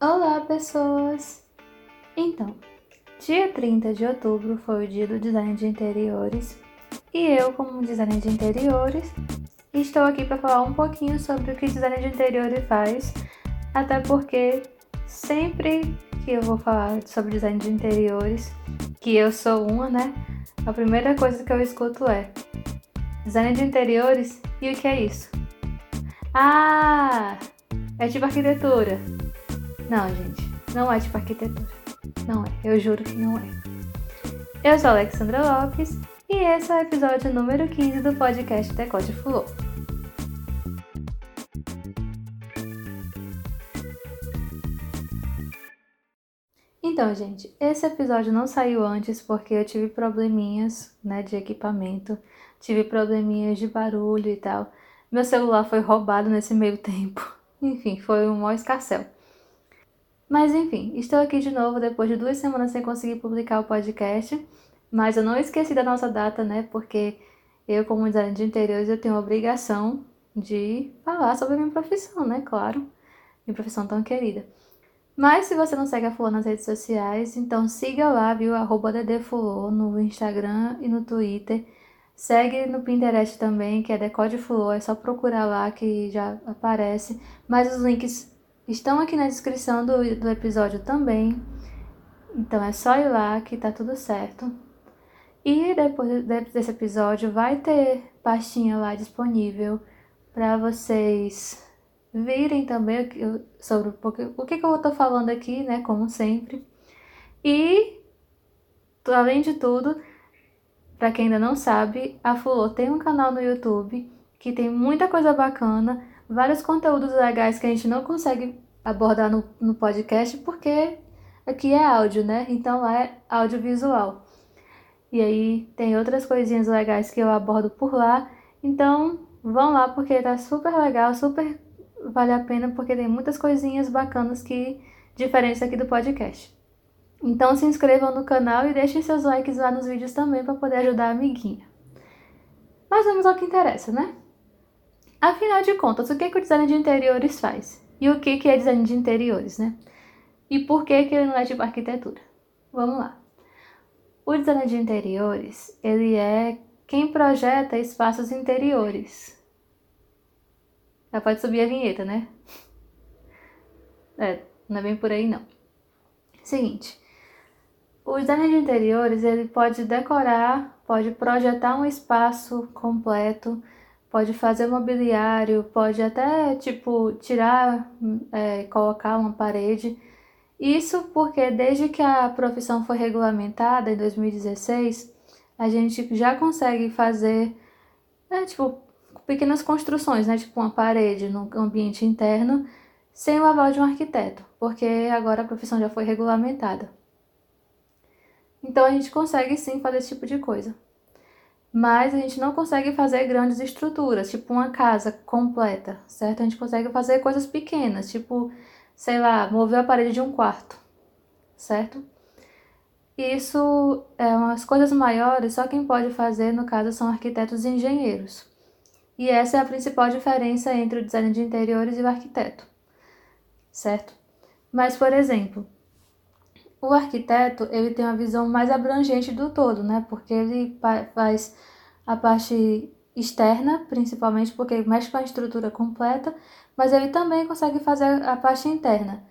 Olá, pessoas! Então, dia 30 de outubro foi o dia do design de interiores e eu, como designer de interiores, estou aqui para falar um pouquinho sobre o que design de interiores faz, até porque sempre que eu vou falar sobre design de interiores, que eu sou uma, né? A primeira coisa que eu escuto é design de interiores e o que é isso? Ah, é tipo arquitetura. Não, gente, não é tipo arquitetura. Não é, eu juro que não é. Eu sou Alexandra Lopes e esse é o episódio número 15 do podcast Decote Fulô. Então, gente, esse episódio não saiu antes porque eu tive probleminhas, né, de equipamento, tive probleminhas de barulho e tal. Meu celular foi roubado nesse meio tempo. Enfim, foi um maior escarcel. Mas enfim, estou aqui de novo depois de duas semanas sem conseguir publicar o podcast. Mas eu não esqueci da nossa data, né? Porque eu, como designer de interiores, eu tenho a obrigação de falar sobre a minha profissão, né? Claro. Minha profissão tão querida. Mas se você não segue a Fulô nas redes sociais, então siga lá, viu? Arroba DDFulô no Instagram e no Twitter. Segue no Pinterest também, que é Decode Fulô. É só procurar lá que já aparece. Mas os links estão aqui na descrição do, do episódio também. Então é só ir lá que tá tudo certo. E depois desse episódio vai ter pastinha lá disponível para vocês virem também sobre o que, eu tô falando aqui, né? Como sempre. E, além de tudo, para quem ainda não sabe, a Fulô tem um canal no YouTube que tem muita coisa bacana vários conteúdos legais que a gente não consegue abordar no, no podcast porque aqui é áudio, né? Então lá é audiovisual. E aí tem outras coisinhas legais que eu abordo por lá. Então vão lá porque tá super legal, super vale a pena porque tem muitas coisinhas bacanas que diferentes aqui do podcast. Então se inscrevam no canal e deixem seus likes lá nos vídeos também para poder ajudar a amiguinha. Mas vamos ao que interessa, né? Afinal de contas, o que, que o design de interiores faz? E o que, que é design de interiores, né? E por que, que ele não é tipo arquitetura? Vamos lá. O design de interiores, ele é quem projeta espaços interiores. Já pode subir a vinheta, né? É, não é bem por aí não. Seguinte, o design de interiores, ele pode decorar, pode projetar um espaço completo, pode fazer mobiliário, pode até tipo tirar, é, colocar uma parede. Isso porque desde que a profissão foi regulamentada em 2016, a gente já consegue fazer é, tipo pequenas construções, né, tipo uma parede no ambiente interno, sem o aval de um arquiteto, porque agora a profissão já foi regulamentada. Então a gente consegue sim fazer esse tipo de coisa mas a gente não consegue fazer grandes estruturas, tipo uma casa completa, certo? A gente consegue fazer coisas pequenas, tipo, sei lá, mover a parede de um quarto, certo? Isso é umas coisas maiores, só quem pode fazer, no caso, são arquitetos e engenheiros. E essa é a principal diferença entre o design de interiores e o arquiteto, certo? Mas, por exemplo, o arquiteto, ele tem uma visão mais abrangente do todo, né? Porque ele faz a parte externa, principalmente porque mexe com a estrutura completa, mas ele também consegue fazer a parte interna.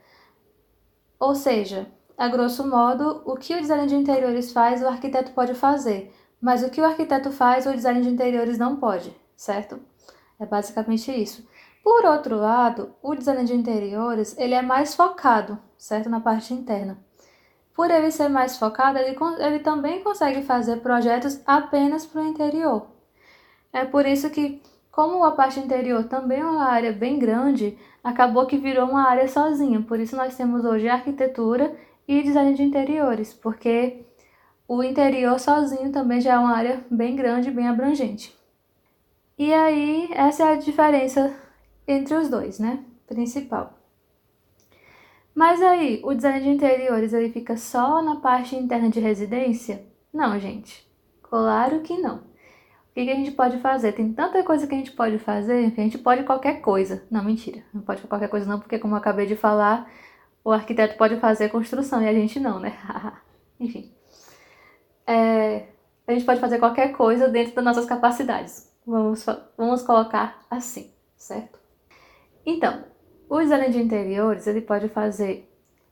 Ou seja, a grosso modo, o que o design de interiores faz, o arquiteto pode fazer, mas o que o arquiteto faz, o design de interiores não pode, certo? É basicamente isso. Por outro lado, o design de interiores, ele é mais focado, certo, na parte interna. Por ele ser mais focado, ele, ele também consegue fazer projetos apenas para o interior. É por isso que, como a parte interior também é uma área bem grande, acabou que virou uma área sozinha. Por isso nós temos hoje arquitetura e design de interiores, porque o interior sozinho também já é uma área bem grande, bem abrangente. E aí, essa é a diferença entre os dois, né? Principal. Mas aí, o design de interiores ele fica só na parte interna de residência? Não, gente. Claro que não. O que, que a gente pode fazer? Tem tanta coisa que a gente pode fazer que a gente pode qualquer coisa. Não, mentira. Não pode qualquer coisa não, porque como eu acabei de falar, o arquiteto pode fazer construção e a gente não, né? Enfim. É, a gente pode fazer qualquer coisa dentro das nossas capacidades. Vamos, vamos colocar assim, certo? Então, o designer de interiores, ele pode fazer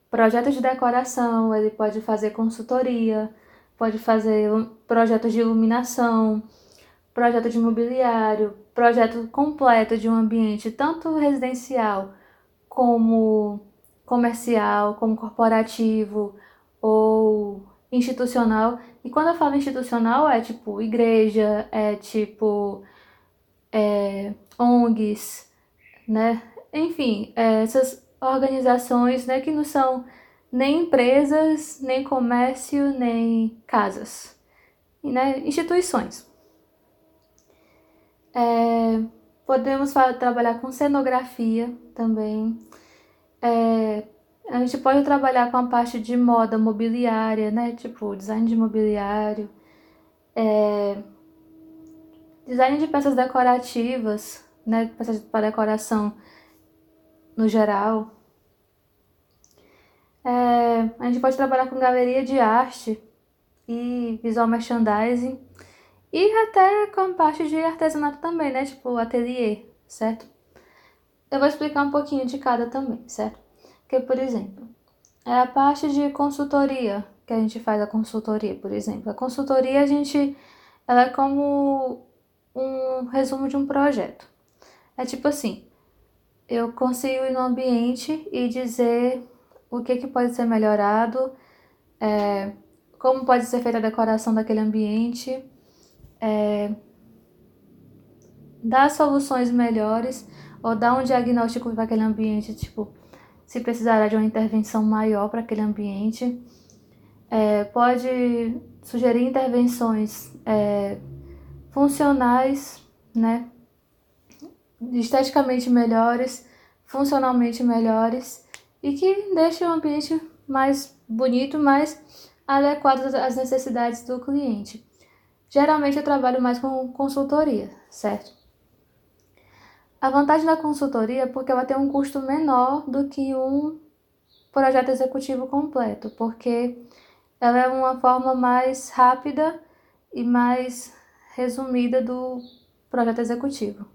projetos de decoração, ele pode fazer consultoria, pode fazer projetos de iluminação, projeto de mobiliário, projeto completo de um ambiente tanto residencial como comercial, como corporativo ou institucional. E quando eu falo institucional é tipo igreja, é tipo é, ONGs, né? Enfim, essas organizações né, que não são nem empresas, nem comércio, nem casas, né? instituições. É, podemos trabalhar com cenografia também. É, a gente pode trabalhar com a parte de moda mobiliária, né? Tipo, design de mobiliário. É, design de peças decorativas, né? Peças para decoração no geral. É, a gente pode trabalhar com galeria de arte e visual merchandising. E até com parte de artesanato também, né? Tipo ateliê, certo? Eu vou explicar um pouquinho de cada também, certo? Que, por exemplo, é a parte de consultoria, que a gente faz a consultoria, por exemplo. A consultoria, a gente, ela é como um resumo de um projeto. É tipo assim, eu consigo ir no ambiente e dizer o que, que pode ser melhorado, é, como pode ser feita a decoração daquele ambiente, é, dar soluções melhores ou dar um diagnóstico para aquele ambiente, tipo, se precisará de uma intervenção maior para aquele ambiente. É, pode sugerir intervenções é, funcionais, né, esteticamente melhores, funcionalmente melhores e que deixem o ambiente mais bonito, mais adequado às necessidades do cliente. Geralmente eu trabalho mais com consultoria, certo? A vantagem da consultoria é porque ela tem um custo menor do que um projeto executivo completo, porque ela é uma forma mais rápida e mais resumida do projeto executivo.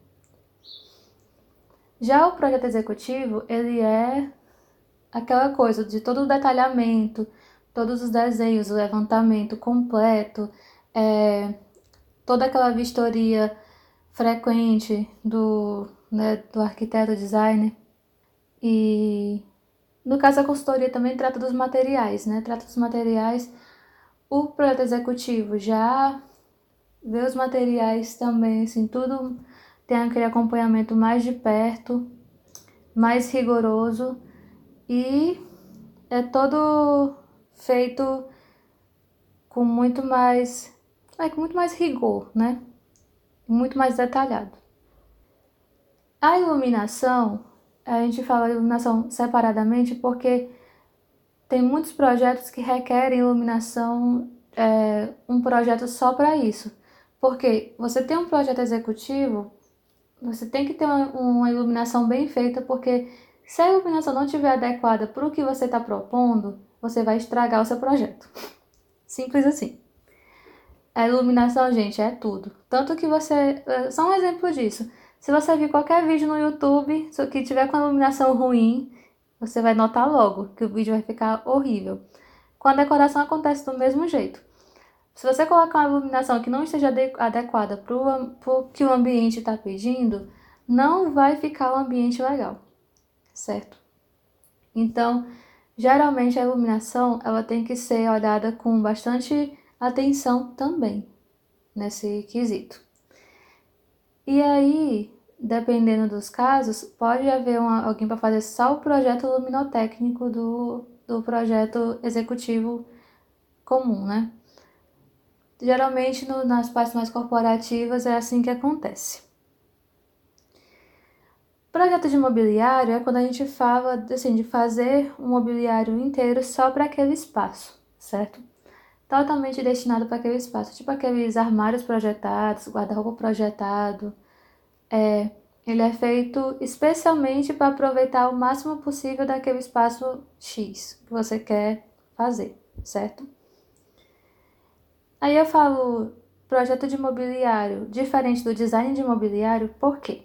Já o projeto executivo, ele é aquela coisa de todo o detalhamento, todos os desenhos, o levantamento completo, é, toda aquela vistoria frequente do, né, do arquiteto designer. E no caso a consultoria também trata dos materiais, né? Trata dos materiais. O projeto executivo já vê os materiais também, assim, tudo tem aquele acompanhamento mais de perto, mais rigoroso e é todo feito com muito mais é, com muito mais rigor, né? Muito mais detalhado. A iluminação, a gente fala iluminação separadamente porque tem muitos projetos que requerem iluminação, é, um projeto só para isso. Porque você tem um projeto executivo, você tem que ter uma, iluminação bem feita, porque se a iluminação não estiver adequada para o que você está propondo, você vai estragar o seu projeto. Simples assim. A iluminação, gente, é tudo. Tanto que você. É, só um exemplo disso. Se você vir qualquer vídeo no YouTube que tiver com a iluminação ruim, você vai notar logo que o vídeo vai ficar horrível. Com a decoração acontece do mesmo jeito. Se você colocar uma iluminação que não esteja adequada para o que o ambiente está pedindo, não vai ficar o ambiente legal, certo? Então, geralmente a iluminação ela tem que ser olhada com bastante atenção também nesse quesito. E aí, dependendo dos casos, pode haver uma, alguém para fazer só o projeto luminotécnico do, do projeto executivo comum, né? Geralmente no, nas partes mais corporativas é assim que acontece. Projeto de mobiliário é quando a gente fala assim, de fazer um mobiliário inteiro só para aquele espaço, certo? totalmente destinado para aquele espaço, tipo aqueles armários projetados, guarda-roupa projetado, é, Ele é feito especialmente para aproveitar o máximo possível daquele espaço X que você quer fazer, certo? Aí eu falo projeto de mobiliário diferente do design de mobiliário, por quê?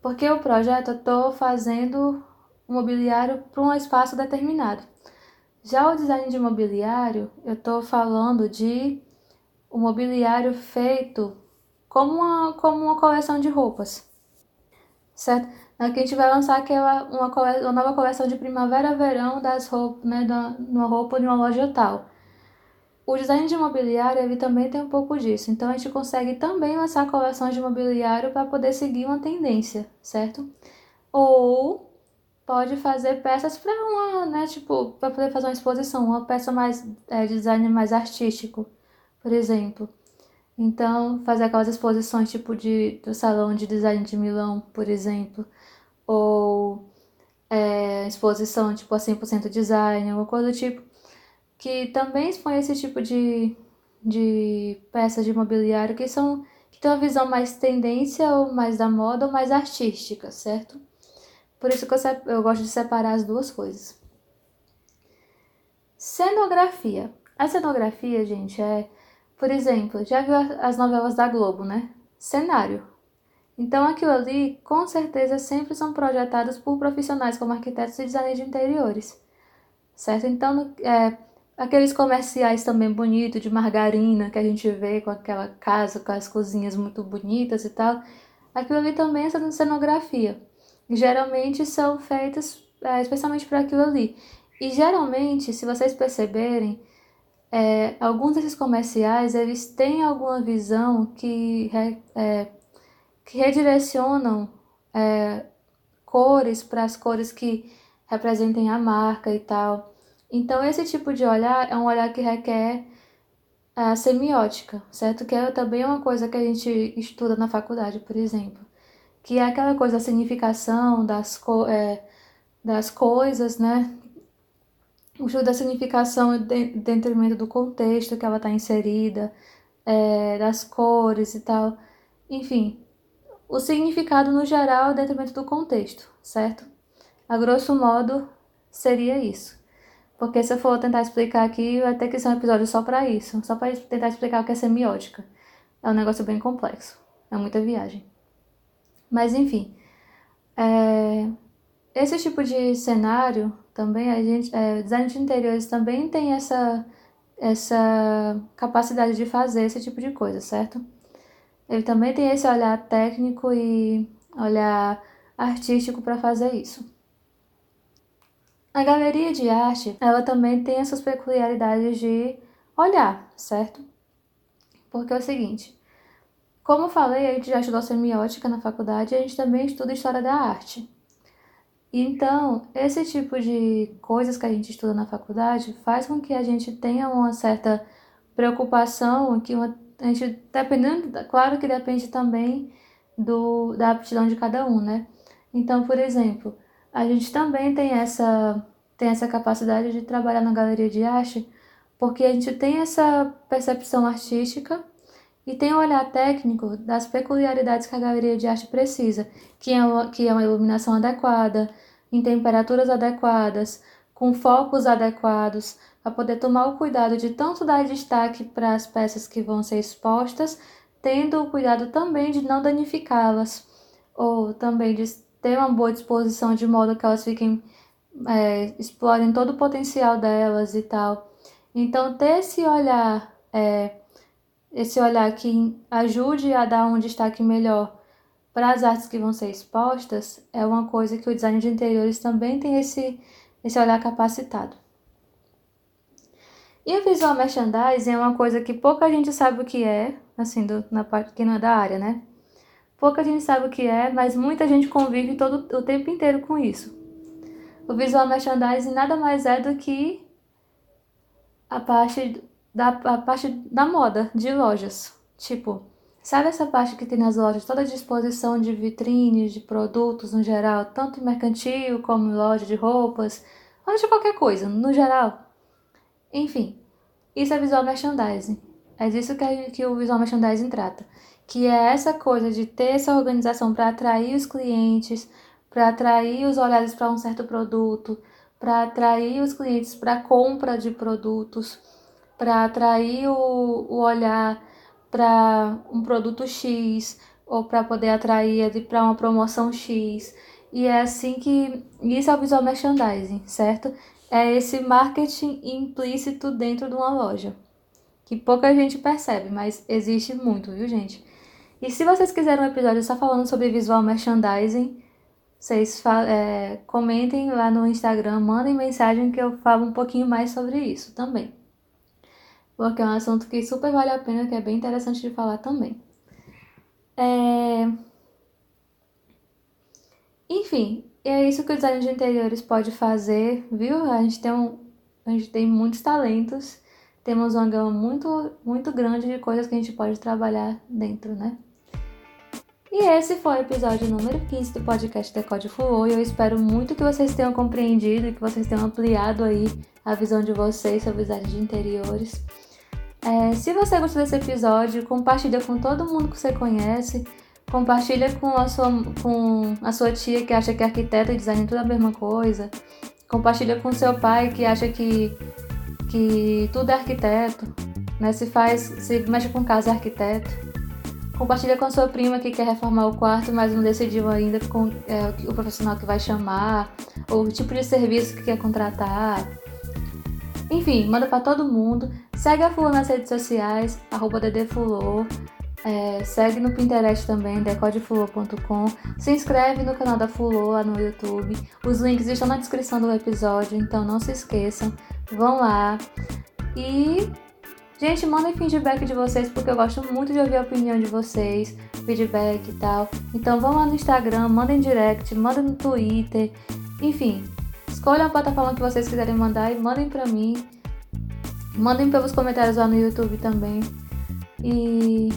Porque o projeto eu estou fazendo o mobiliário para um espaço determinado. Já o design de mobiliário, eu estou falando de um mobiliário feito como uma, como uma coleção de roupas, certo? Aqui a gente vai lançar aquela, uma, uma nova coleção de primavera-verão das roupas, né, da, uma roupa de uma loja tal. O design de mobiliário ele também tem um pouco disso, então a gente consegue também lançar coleções de mobiliário para poder seguir uma tendência, certo? Ou pode fazer peças para uma, né, tipo, para poder fazer uma exposição, uma peça mais é, design mais artístico, por exemplo. Então, fazer aquelas exposições tipo de do salão de design de Milão, por exemplo, ou é, exposição tipo a 100% design, alguma coisa do tipo que também expõe esse tipo de, de peças de mobiliário que são que tem uma visão mais tendência ou mais da moda ou mais artística, certo? Por isso que eu, eu gosto de separar as duas coisas. Cenografia. A cenografia, gente, é, por exemplo, já viu as novelas da Globo, né? Cenário. Então aquilo ali, com certeza, sempre são projetados por profissionais como arquitetos e designers de interiores, certo? Então, é, Aqueles comerciais também bonitos de margarina que a gente vê com aquela casa, com as cozinhas muito bonitas e tal. Aquilo ali também é cenografia. geralmente são feitas é, especialmente para aquilo ali. E geralmente, se vocês perceberem, é, alguns desses comerciais eles têm alguma visão que, é, que redirecionam é, cores para as cores que representem a marca e tal. Então, esse tipo de olhar é um olhar que requer a semiótica, certo? Que é também uma coisa que a gente estuda na faculdade, por exemplo. Que é aquela coisa da significação das, co é, das coisas, né? O estudo da significação dentro do contexto que ela está inserida, é, das cores e tal. Enfim, o significado no geral dentro do contexto, certo? A grosso modo, seria isso. Porque se eu for tentar explicar aqui, vai ter que ser um episódio só para isso. Só para tentar explicar o que é semiótica. É um negócio bem complexo. É muita viagem. Mas enfim. É... Esse tipo de cenário também, a gente. É, design de interiores também tem essa, essa capacidade de fazer esse tipo de coisa, certo? Ele também tem esse olhar técnico e olhar artístico para fazer isso. A galeria de arte, ela também tem essas peculiaridades de olhar, certo? Porque é o seguinte, como falei, a gente já estudou semiótica na faculdade a gente também estuda história da arte. Então, esse tipo de coisas que a gente estuda na faculdade faz com que a gente tenha uma certa preocupação, que uma, a gente, dependendo, claro que depende também do, da aptidão de cada um, né? Então, por exemplo, a gente também tem essa, tem essa capacidade de trabalhar na galeria de arte, porque a gente tem essa percepção artística e tem o olhar técnico das peculiaridades que a galeria de arte precisa, que é uma, que é uma iluminação adequada, em temperaturas adequadas, com focos adequados, para poder tomar o cuidado de tanto dar destaque para as peças que vão ser expostas, tendo o cuidado também de não danificá-las, ou também de ter uma boa disposição de modo que elas fiquem é, explorem todo o potencial delas e tal. Então ter esse olhar, é, esse olhar que ajude a dar um destaque melhor para as artes que vão ser expostas é uma coisa que o design de interiores também tem esse, esse olhar capacitado. E o visual merchandising é uma coisa que pouca gente sabe o que é, assim, do, na parte que não é da área, né? Pouca gente sabe o que é, mas muita gente convive todo o tempo inteiro com isso. O visual merchandising nada mais é do que a parte da, a parte da moda de lojas. Tipo, sabe essa parte que tem nas lojas, toda a disposição de vitrines, de produtos no geral, tanto mercantil como loja de roupas, ou de qualquer coisa, no geral. Enfim, isso é visual merchandising. É disso que, que o visual merchandising trata que é essa coisa de ter essa organização para atrair os clientes, para atrair os olhares para um certo produto, para atrair os clientes para compra de produtos, para atrair o, o olhar para um produto X ou para poder atrair ele para uma promoção X. E é assim que isso é o visual merchandising, certo? É esse marketing implícito dentro de uma loja, que pouca gente percebe, mas existe muito, viu, gente? E se vocês quiserem um episódio só falando sobre visual merchandising, vocês é, comentem lá no Instagram, mandem mensagem que eu falo um pouquinho mais sobre isso também. Porque é um assunto que super vale a pena, que é bem interessante de falar também. É... Enfim, é isso que o design de interiores pode fazer, viu? A gente tem, um, a gente tem muitos talentos, temos uma gama muito, muito grande de coisas que a gente pode trabalhar dentro, né? E esse foi o episódio número 15 do podcast Decode Flow e eu espero muito que vocês tenham compreendido e que vocês tenham ampliado aí a visão de vocês sobre design de interiores. É, se você gostou desse episódio, compartilha com todo mundo que você conhece, compartilha com a sua, com a sua tia que acha que arquiteto e design é tudo a mesma coisa, compartilha com seu pai que acha que, que tudo é arquiteto, né? Se faz, se mexe com casa é arquiteto. Compartilha com a sua prima que quer reformar o quarto, mas não decidiu ainda com é, o profissional que vai chamar, ou o tipo de serviço que quer contratar. Enfim, manda para todo mundo. Segue a Fulô nas redes sociais, arroba ddfulô. É, segue no Pinterest também, decodefulô.com. Se inscreve no canal da Fulô lá no YouTube. Os links estão na descrição do episódio, então não se esqueçam. Vão lá. E Gente, mandem feedback de vocês, porque eu gosto muito de ouvir a opinião de vocês, feedback e tal. Então vão lá no Instagram, mandem direct, mandem no Twitter, enfim. Escolham a plataforma que vocês quiserem mandar e mandem pra mim. Mandem pelos comentários lá no YouTube também. E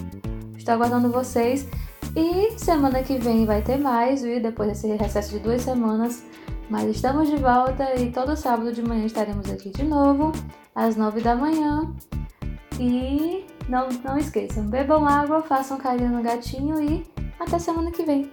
estou aguardando vocês. E semana que vem vai ter mais, viu? Depois desse recesso de duas semanas. Mas estamos de volta e todo sábado de manhã estaremos aqui de novo, às nove da manhã. E não, não esqueçam, bebam água, façam carinho no gatinho e até semana que vem.